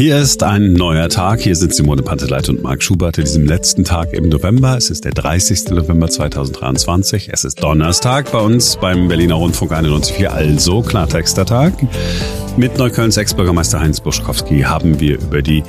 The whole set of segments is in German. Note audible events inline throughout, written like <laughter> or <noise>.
Hier ist ein neuer Tag. Hier sind Simone Panteleit und Marc Schubert in diesem letzten Tag im November. Es ist der 30. November 2023. Es ist Donnerstag bei uns beim Berliner Rundfunk 91.4, also Klartexter Tag. Mit Neuköllns Ex-Bürgermeister Heinz Buschkowski haben wir über die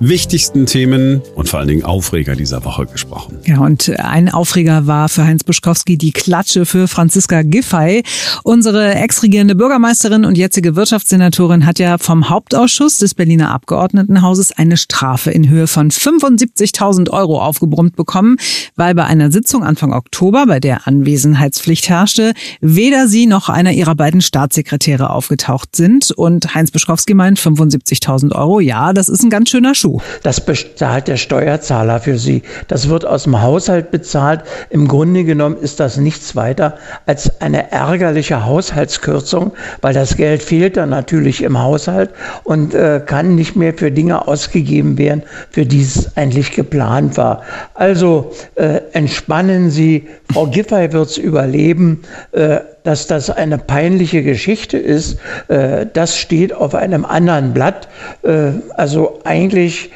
wichtigsten Themen und vor allen Dingen Aufreger dieser Woche gesprochen. Ja, und ein Aufreger war für Heinz Buschkowski die Klatsche für Franziska Giffey. Unsere ex-regierende Bürgermeisterin und jetzige Wirtschaftssenatorin hat ja vom Hauptausschuss des Berliner Abgeordnetenhauses eine Strafe in Höhe von 75.000 Euro aufgebrummt bekommen, weil bei einer Sitzung Anfang Oktober, bei der Anwesenheitspflicht herrschte, weder sie noch einer ihrer beiden Staatssekretäre aufgetaucht sind. Und Heinz Buschkowski meint 75.000 Euro, ja, das ist ein ganz schöner Schuh. Schuh. Das bezahlt der Steuerzahler für Sie. Das wird aus dem Haushalt bezahlt. Im Grunde genommen ist das nichts weiter als eine ärgerliche Haushaltskürzung, weil das Geld fehlt dann natürlich im Haushalt und äh, kann nicht mehr für Dinge ausgegeben werden, für die es eigentlich geplant war. Also äh, entspannen Sie. Frau Giffey wird es überleben. Äh, dass das eine peinliche Geschichte ist, äh, das steht auf einem anderen Blatt. Äh, also eigentlich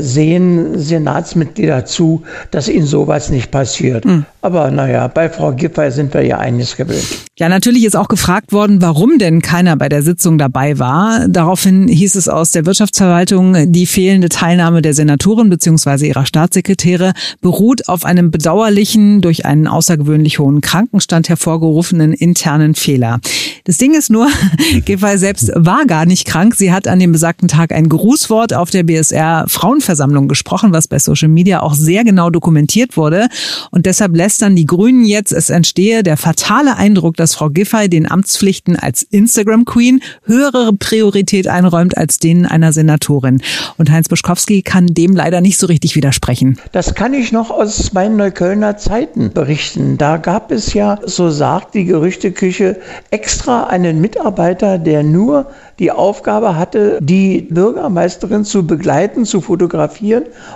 sehen Senatsmitglieder zu, dass ihnen sowas nicht passiert. Mhm. Aber naja, bei Frau Giffey sind wir ja eines gewöhnt. Ja, natürlich ist auch gefragt worden, warum denn keiner bei der Sitzung dabei war. Daraufhin hieß es aus der Wirtschaftsverwaltung, die fehlende Teilnahme der Senatorin bzw. ihrer Staatssekretäre beruht auf einem bedauerlichen, durch einen außergewöhnlich hohen Krankenstand hervorgerufenen internen Fehler. Das Ding ist nur, <laughs> Giffey selbst war gar nicht krank. Sie hat an dem besagten Tag ein Grußwort auf der BSR Frauenversammlung gesprochen, was bei Social Media auch sehr genau dokumentiert wurde. Und deshalb lästern die Grünen jetzt, es entstehe der fatale Eindruck, dass Frau Giffey den Amtspflichten als Instagram Queen höhere Priorität einräumt als denen einer Senatorin. Und Heinz Buschkowski kann dem leider nicht so richtig widersprechen. Das kann ich noch aus meinen Neuköllner Zeiten berichten. Da gab es ja, so sagt die Gerüchteküche, extra einen Mitarbeiter, der nur die Aufgabe hatte, die Bürgermeisterin zu begleiten, zu fotografieren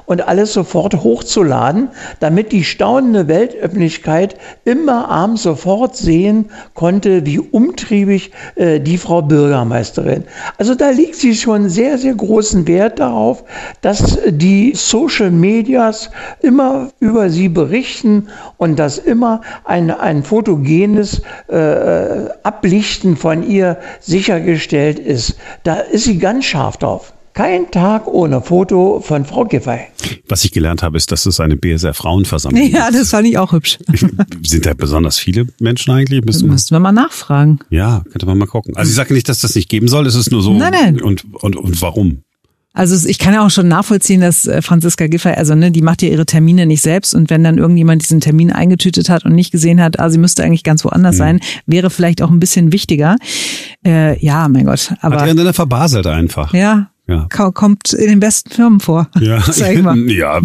und alles sofort hochzuladen, damit die staunende Weltöffentlichkeit immer abends sofort sehen konnte, wie umtriebig äh, die Frau Bürgermeisterin. Also da liegt sie schon sehr, sehr großen Wert darauf, dass die Social Medias immer über sie berichten und dass immer ein, ein fotogenes äh, Ablichten von ihr sichergestellt ist. Da ist sie ganz scharf drauf. Kein Tag ohne Foto von Frau Giffey. Was ich gelernt habe, ist, dass es eine BSR Frauenversammlung ist. Ja, das fand ich auch hübsch. <laughs> Sind da besonders viele Menschen eigentlich? Müssten, Müssten wir mal nachfragen. Ja, könnte man mal gucken. Also ich sage nicht, dass das nicht geben soll, es ist nur so. Nein, nein. Und, und, und warum? Also ich kann ja auch schon nachvollziehen, dass äh, Franziska Giffey, also ne, die macht ja ihre Termine nicht selbst und wenn dann irgendjemand diesen Termin eingetütet hat und nicht gesehen hat, ah, sie müsste eigentlich ganz woanders mhm. sein, wäre vielleicht auch ein bisschen wichtiger. Äh, ja, mein Gott. Aber hat er verbaselt einfach. Ja, ja. Kommt in den besten Firmen vor. Ja, <laughs> <laughs> ja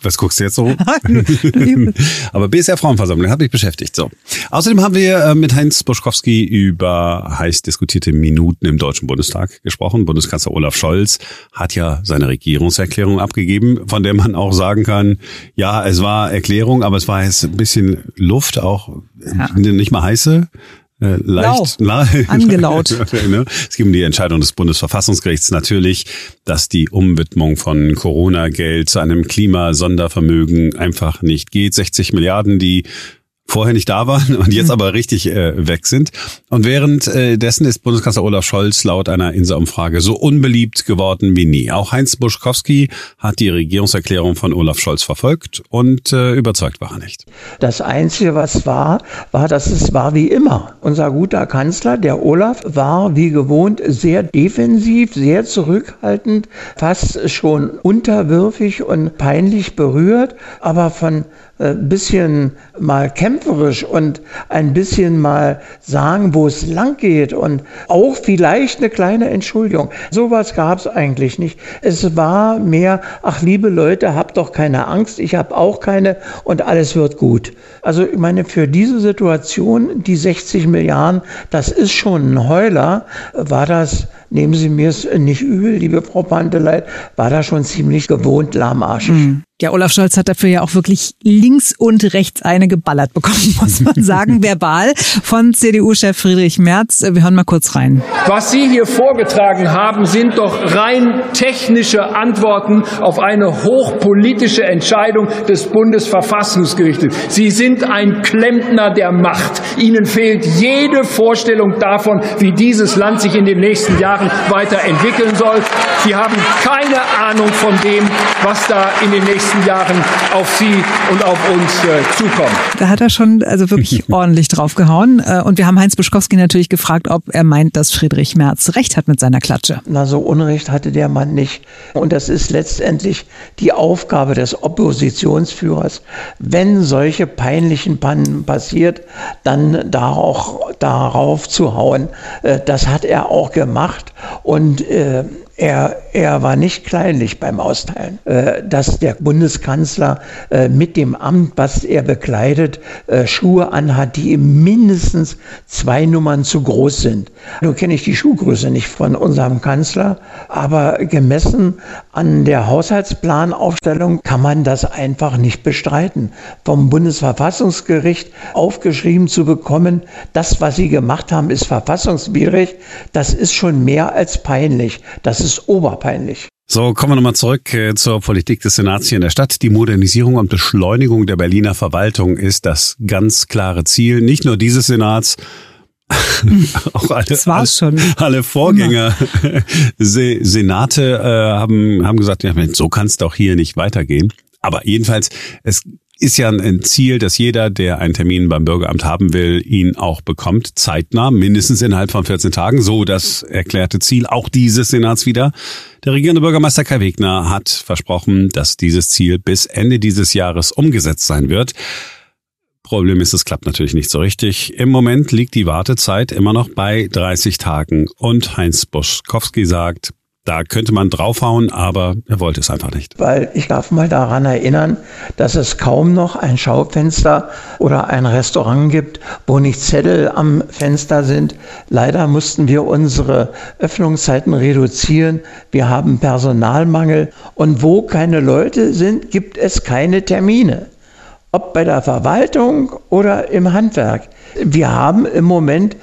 was guckst du jetzt so? <laughs> Aber BSR Frauenversammlung hat mich beschäftigt. So. Außerdem haben wir äh, mit Heinz Buschkowski über heiß diskutierte Minuten im Deutschen Bundestag gesprochen. Bundeskanzler Olaf Scholz hat ja seine Regierungserklärung abgegeben, von der man auch sagen kann, ja, es war Erklärung, aber es war jetzt ein bisschen Luft, auch ja. nicht mal heiße. Äh, leicht Lau, <laughs> angelaut. <laughs> Ne? es um die Entscheidung des Bundesverfassungsgerichts natürlich, dass die Umwidmung von Corona-Geld zu einem Klimasondervermögen einfach nicht geht. 60 Milliarden, die vorher nicht da waren und jetzt mhm. aber richtig äh, weg sind. Und währenddessen äh, ist Bundeskanzler Olaf Scholz laut einer Insa-Umfrage so unbeliebt geworden wie nie. Auch Heinz Buschkowski hat die Regierungserklärung von Olaf Scholz verfolgt und äh, überzeugt war er nicht. Das Einzige, was war, war, dass es war wie immer. Unser guter Kanzler, der Olaf, war wie gewohnt sehr defensiv, sehr zurückhaltend, fast schon unterwürfig und peinlich berührt, aber von äh, bisschen mal kämpferisch und ein bisschen mal sagen, wo es lang geht und auch vielleicht eine kleine Entschuldigung. Sowas gab es eigentlich nicht. Es war mehr, ach liebe Leute, habt doch keine Angst, ich habe auch keine und alles wird gut. Also ich meine, für diese Situation, die 60 Milliarden, das ist schon ein Heuler, war das nehmen Sie mir es nicht übel, liebe Frau Panteleit, war da schon ziemlich gewohnt lahmarschig. Mhm. Ja, Olaf Scholz hat dafür ja auch wirklich links und rechts eine geballert bekommen, <laughs> muss man sagen, verbal von CDU-Chef Friedrich Merz. Wir hören mal kurz rein. Was Sie hier vorgetragen haben, sind doch rein technische Antworten auf eine hochpolitische Entscheidung des Bundesverfassungsgerichtes. Sie sind ein Klempner der Macht. Ihnen fehlt jede Vorstellung davon, wie dieses Land sich in den nächsten Jahren weiterentwickeln soll. Sie haben keine Ahnung von dem, was da in den nächsten nächsten Jahren auf Sie und auf uns äh, zukommen. Da hat er schon also wirklich <laughs> ordentlich draufgehauen. Äh, und wir haben Heinz Buschkowski natürlich gefragt, ob er meint, dass Friedrich Merz recht hat mit seiner Klatsche. Na, so Unrecht hatte der Mann nicht. Und das ist letztendlich die Aufgabe des Oppositionsführers, wenn solche peinlichen Pannen passiert, dann da auch darauf zu hauen. Äh, das hat er auch gemacht. Und äh, er, er war nicht kleinlich beim Austeilen. Äh, dass der Bundeskanzler äh, mit dem Amt, was er bekleidet, äh, Schuhe anhat, die ihm mindestens zwei Nummern zu groß sind. Nun kenne ich die Schuhgröße nicht von unserem Kanzler, aber gemessen an der Haushaltsplanaufstellung kann man das einfach nicht bestreiten. Vom Bundesverfassungsgericht aufgeschrieben zu bekommen, das, was sie gemacht haben, ist verfassungswidrig, das ist schon mehr als peinlich. Das ist oberpeinlich. So, kommen wir nochmal zurück äh, zur Politik des Senats hier in der Stadt. Die Modernisierung und Beschleunigung der Berliner Verwaltung ist das ganz klare Ziel, nicht nur dieses Senats, <laughs> auch alle, das war's alle, schon. alle Vorgänger <laughs> Senate äh, haben, haben gesagt, ja, so kann es doch hier nicht weitergehen. Aber jedenfalls, es ist ja ein Ziel, dass jeder, der einen Termin beim Bürgeramt haben will, ihn auch bekommt, zeitnah, mindestens innerhalb von 14 Tagen. So das erklärte Ziel auch dieses Senats wieder. Der regierende Bürgermeister Kai Wegner hat versprochen, dass dieses Ziel bis Ende dieses Jahres umgesetzt sein wird. Problem ist, es klappt natürlich nicht so richtig. Im Moment liegt die Wartezeit immer noch bei 30 Tagen und Heinz Boschkowski sagt, da könnte man draufhauen, aber er wollte es einfach nicht. Weil ich darf mal daran erinnern, dass es kaum noch ein Schaufenster oder ein Restaurant gibt, wo nicht Zettel am Fenster sind. Leider mussten wir unsere Öffnungszeiten reduzieren. Wir haben Personalmangel und wo keine Leute sind, gibt es keine Termine. Ob bei der Verwaltung oder im Handwerk. Wir haben im Moment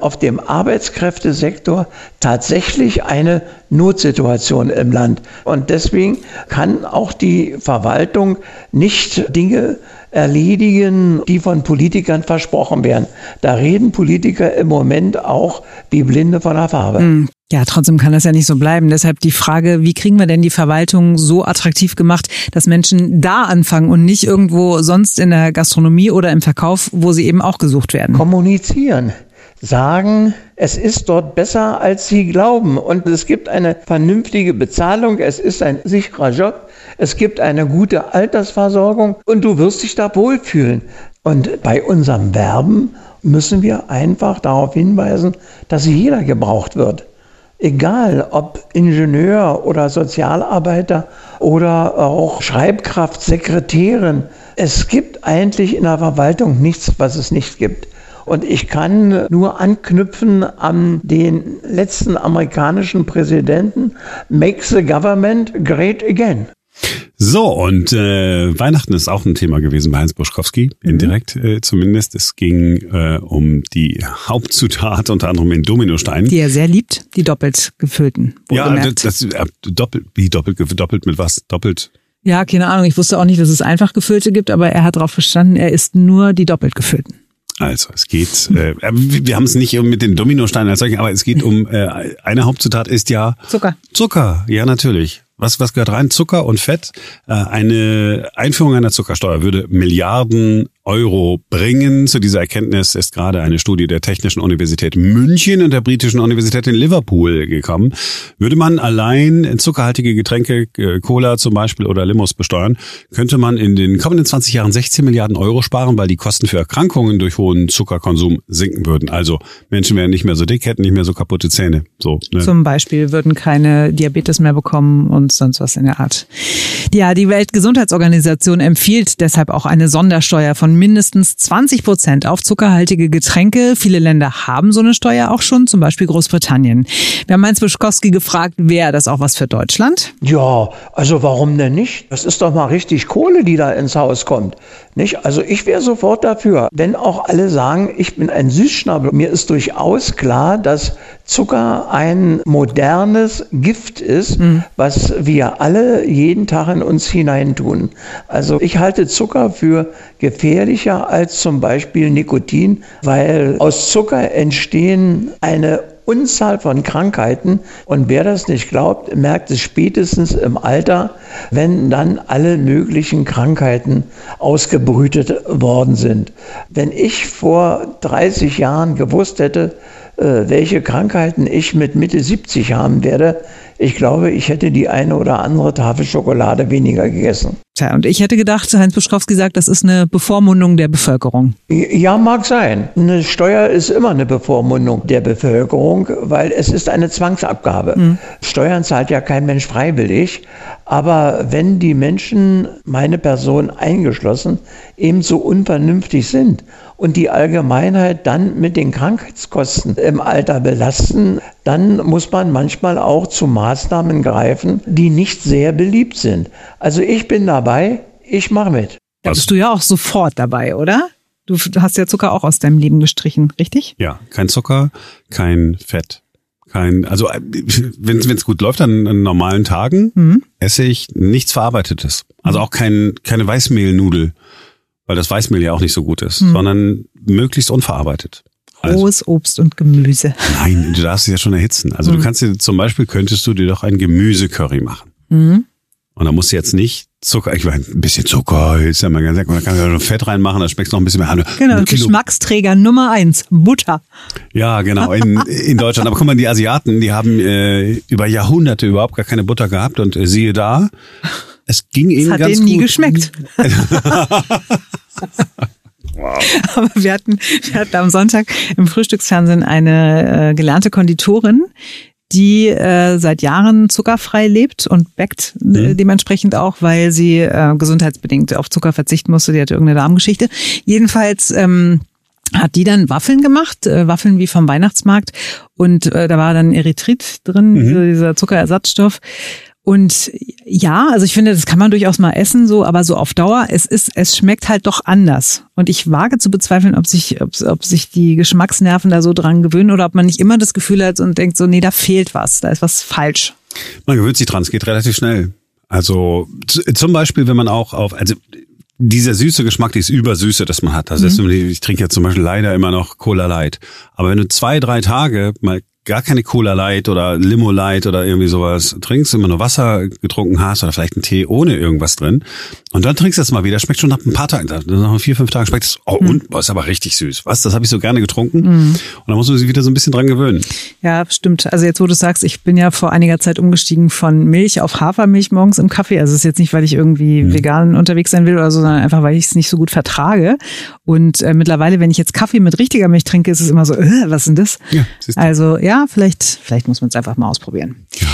auf dem Arbeitskräftesektor tatsächlich eine Notsituation im Land. Und deswegen kann auch die Verwaltung nicht Dinge erledigen, die von Politikern versprochen werden. Da reden Politiker im Moment auch wie Blinde von der Farbe. Hm. Ja, trotzdem kann das ja nicht so bleiben. Deshalb die Frage, wie kriegen wir denn die Verwaltung so attraktiv gemacht, dass Menschen da anfangen und nicht irgendwo sonst in der Gastronomie oder im Verkauf, wo sie eben auch gesucht werden? Kommunizieren sagen, es ist dort besser, als sie glauben. Und es gibt eine vernünftige Bezahlung, es ist ein sicherer Job, es gibt eine gute Altersversorgung und du wirst dich da wohlfühlen. Und bei unserem Werben müssen wir einfach darauf hinweisen, dass jeder gebraucht wird. Egal ob Ingenieur oder Sozialarbeiter oder auch Schreibkraft, Sekretärin. Es gibt eigentlich in der Verwaltung nichts, was es nicht gibt. Und ich kann nur anknüpfen an den letzten amerikanischen Präsidenten, Make the Government Great Again. So, und äh, Weihnachten ist auch ein Thema gewesen bei Heinz Buschkowski, mhm. indirekt äh, zumindest. Es ging äh, um die Hauptzutat, unter anderem in Dominosteinen. Die er sehr liebt, die doppelt gefüllten. Ja, das, das, äh, doppelt, wie doppelt, doppelt mit was? Doppelt ja, keine Ahnung. Ich wusste auch nicht, dass es einfach gefüllte gibt, aber er hat darauf verstanden, er isst nur die doppelt gefüllten. Also es geht, äh, wir haben es nicht mit den Dominosteinen als solchen, aber es geht um äh, eine Hauptzutat ist ja Zucker. Zucker, ja natürlich. Was, was gehört rein? Zucker und Fett. Äh, eine Einführung einer Zuckersteuer würde Milliarden Euro bringen. Zu dieser Erkenntnis ist gerade eine Studie der Technischen Universität München und der Britischen Universität in Liverpool gekommen. Würde man allein zuckerhaltige Getränke, äh, Cola zum Beispiel oder Limos besteuern, könnte man in den kommenden 20 Jahren 16 Milliarden Euro sparen, weil die Kosten für Erkrankungen durch hohen Zuckerkonsum sinken würden. Also Menschen wären nicht mehr so dick, hätten nicht mehr so kaputte Zähne. So, ne? Zum Beispiel würden keine Diabetes mehr bekommen und sonst was in der Art. Ja, die Weltgesundheitsorganisation empfiehlt deshalb auch eine Sondersteuer von von mindestens 20 Prozent auf zuckerhaltige Getränke. Viele Länder haben so eine Steuer auch schon, zum Beispiel Großbritannien. Wir haben Heinz Buschkowski gefragt, wäre das auch was für Deutschland? Ja, also warum denn nicht? Das ist doch mal richtig Kohle, die da ins Haus kommt. Nicht? Also ich wäre sofort dafür. Wenn auch alle sagen, ich bin ein Süßschnabel, mir ist durchaus klar, dass Zucker ein modernes Gift ist, mhm. was wir alle jeden Tag in uns hineintun. Also ich halte Zucker für gefährlicher als zum Beispiel Nikotin, weil aus Zucker entstehen eine Unzahl von Krankheiten. Und wer das nicht glaubt, merkt es spätestens im Alter, wenn dann alle möglichen Krankheiten ausgebrütet worden sind. Wenn ich vor 30 Jahren gewusst hätte, äh, welche Krankheiten ich mit Mitte 70 haben werde, ich glaube, ich hätte die eine oder andere Tafel Schokolade weniger gegessen. Tja, und ich hätte gedacht, Heinz Buschkowski sagt, das ist eine Bevormundung der Bevölkerung. Ja, mag sein. Eine Steuer ist immer eine Bevormundung der Bevölkerung, weil es ist eine Zwangsabgabe. Mhm. Steuern zahlt ja kein Mensch freiwillig. Aber wenn die Menschen, meine Person eingeschlossen, ebenso unvernünftig sind und die Allgemeinheit dann mit den Krankheitskosten im Alter belasten, dann muss man manchmal auch zu Maßnahmen greifen, die nicht sehr beliebt sind. Also ich bin dabei, ich mache mit. Da bist du ja auch sofort dabei, oder? Du hast ja Zucker auch aus deinem Leben gestrichen, richtig? Ja, kein Zucker, kein Fett. Kein, also <laughs> wenn es gut läuft an, an normalen Tagen, mhm. esse ich nichts Verarbeitetes. Also auch kein, keine Weißmehlnudel weil das Weißmehl ja auch nicht so gut ist, hm. sondern möglichst unverarbeitet. Also, Rohes Obst und Gemüse. Nein, du darfst es ja schon erhitzen. Also hm. du kannst dir zum Beispiel könntest du dir doch ein Gemüsecurry machen. Mhm. Und da musst du jetzt nicht Zucker, ich meine, ein bisschen Zucker ist ja mal ganz lecker. Da kannst du ja Fett reinmachen, da schmeckt noch ein bisschen mehr. Genau, Geschmacksträger Nummer eins, Butter. Ja, genau, in, in Deutschland. Aber guck mal, die Asiaten, die haben äh, über Jahrhunderte überhaupt gar keine Butter gehabt und äh, siehe da, es ging ihnen das hat ganz denen gut. nie geschmeckt. <laughs> Wow. Aber wir hatten, wir hatten am Sonntag im Frühstücksfernsehen eine äh, gelernte Konditorin, die äh, seit Jahren zuckerfrei lebt und backt äh, mhm. dementsprechend auch, weil sie äh, gesundheitsbedingt auf Zucker verzichten musste. Die hatte irgendeine Darmgeschichte. Jedenfalls ähm, hat die dann Waffeln gemacht, äh, Waffeln wie vom Weihnachtsmarkt und äh, da war dann Erythrit drin, mhm. dieser Zuckerersatzstoff. Und ja, also ich finde, das kann man durchaus mal essen, so, aber so auf Dauer, es ist, es schmeckt halt doch anders. Und ich wage zu bezweifeln, ob sich, ob, ob sich die Geschmacksnerven da so dran gewöhnen oder ob man nicht immer das Gefühl hat und denkt so, nee, da fehlt was, da ist was falsch. Man gewöhnt sich dran, es geht relativ schnell. Also zum Beispiel, wenn man auch auf, also dieser süße Geschmack, dieses Übersüße, das man hat. Also mhm. ich trinke ja zum Beispiel leider immer noch Cola Light. Aber wenn du zwei, drei Tage mal gar keine Cola Light oder Limo Light oder irgendwie sowas trinkst, immer nur Wasser getrunken hast oder vielleicht einen Tee ohne irgendwas drin und dann trinkst du das mal wieder, schmeckt schon nach ein paar Tagen, nach vier, fünf Tagen schmeckt es, oh, mhm. und, boah, ist aber richtig süß. Was, das habe ich so gerne getrunken mhm. und dann muss man sich wieder so ein bisschen dran gewöhnen. Ja, stimmt. Also jetzt, wo du sagst, ich bin ja vor einiger Zeit umgestiegen von Milch auf Hafermilch morgens im Kaffee. Also es ist jetzt nicht, weil ich irgendwie mhm. vegan unterwegs sein will oder so, sondern einfach, weil ich es nicht so gut vertrage. Und äh, mittlerweile, wenn ich jetzt Kaffee mit richtiger Milch trinke, ist es immer so, äh, was ist denn das? Ja, also ja, ja, vielleicht, vielleicht muss man es einfach mal ausprobieren. Ja.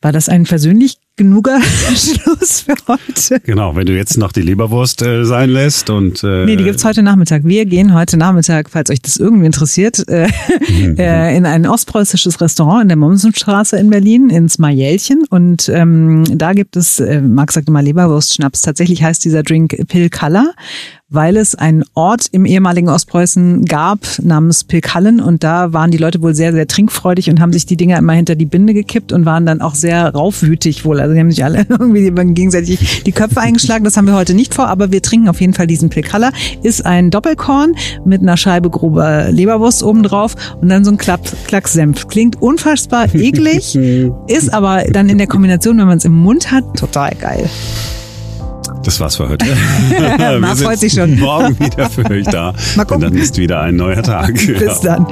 War das ein persönlich genuger <laughs> Schluss für heute? Genau, wenn du jetzt noch die Leberwurst äh, sein lässt und äh, Nee, die gibt's heute Nachmittag. Wir gehen heute Nachmittag, falls euch das irgendwie interessiert, äh, <laughs> mhm. äh, in ein ostpreußisches Restaurant in der Mommsenstraße in Berlin, ins Majälchen. Und ähm, da gibt es, äh, Max sagte mal Leberwurst-Schnaps. Tatsächlich heißt dieser Drink Pill Color weil es einen Ort im ehemaligen Ostpreußen gab namens Pilkallen und da waren die Leute wohl sehr, sehr trinkfreudig und haben sich die Dinger immer hinter die Binde gekippt und waren dann auch sehr raufwütig wohl. Also die haben sich alle <laughs> irgendwie gegenseitig die Köpfe eingeschlagen. Das haben wir heute nicht vor, aber wir trinken auf jeden Fall diesen Pilkaller. Ist ein Doppelkorn mit einer Scheibe grober Leberwurst obendrauf und dann so ein Klapp, Klacksenf. Klingt unfassbar eklig, <laughs> ist aber dann in der Kombination, wenn man es im Mund hat, total geil. Das war's für heute. <laughs> Man freut sich schon. Morgen wieder für euch da. Mal gucken. Und dann ist wieder ein neuer Tag. Bis ja. dann.